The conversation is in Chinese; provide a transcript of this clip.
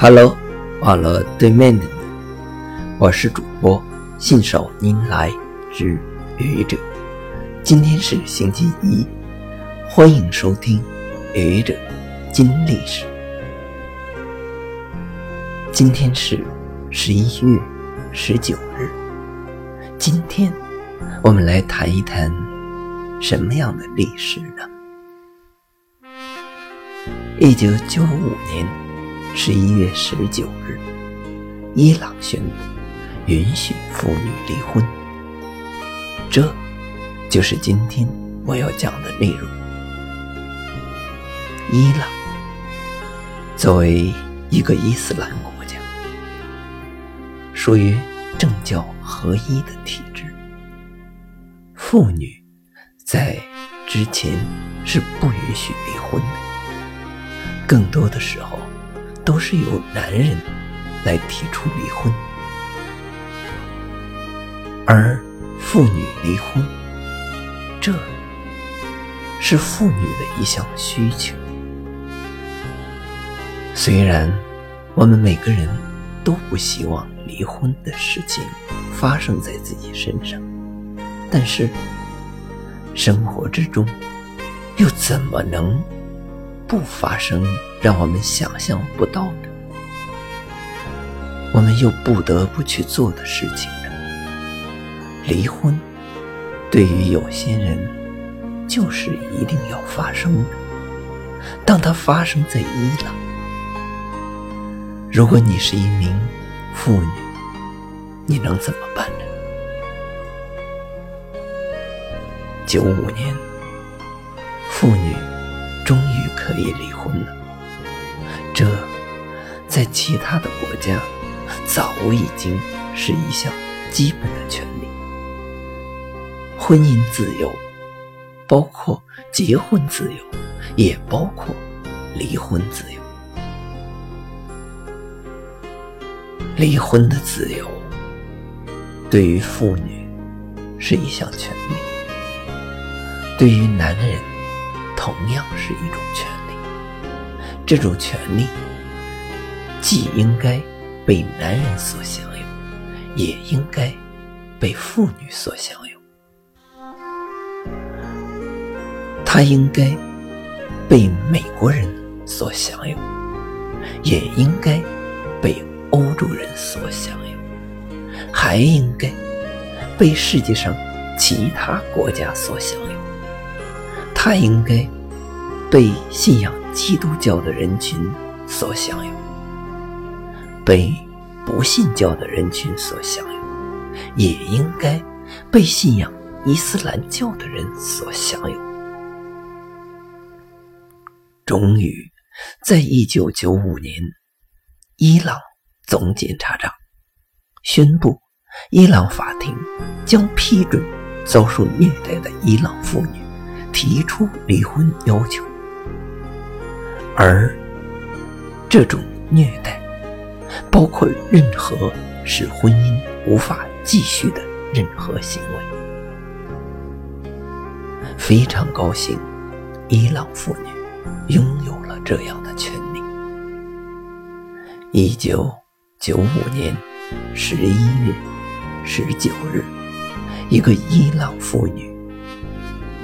Hello，网络对面的你，我是主播信手拈来之愚者。今天是星期一，欢迎收听愚者金历史。今天是十一月十九日。今天我们来谈一谈什么样的历史呢？一九九五年。十一月十九日，伊朗宣布允许妇女离婚。这，就是今天我要讲的内容。伊朗作为一个伊斯兰国家，属于政教合一的体制，妇女在之前是不允许离婚的，更多的时候。都是由男人来提出离婚，而妇女离婚，这是妇女的一项需求。虽然我们每个人都不希望离婚的事情发生在自己身上，但是生活之中又怎么能？不发生让我们想象不到的，我们又不得不去做的事情呢？离婚对于有些人就是一定要发生的。当它发生在伊朗，如果你是一名妇女，你能怎么办呢？九五年，妇女。终于可以离婚了，这在其他的国家早已经是一项基本的权利。婚姻自由包括结婚自由，也包括离婚自由。离婚的自由对于妇女是一项权利，对于男人。同样是一种权利，这种权利既应该被男人所享有，也应该被妇女所享有。它应该被美国人所享有，也应该被欧洲人所享有，还应该被世界上其他国家所享有。它应该。被信仰基督教的人群所享有，被不信教的人群所享有，也应该被信仰伊斯兰教的人所享有。终于，在一九九五年，伊朗总检察长宣布，伊朗法庭将批准遭受虐待的伊朗妇女提出离婚要求。而这种虐待，包括任何使婚姻无法继续的任何行为。非常高兴，伊朗妇女拥有了这样的权利。一九九五年十一月十九日，一个伊朗妇女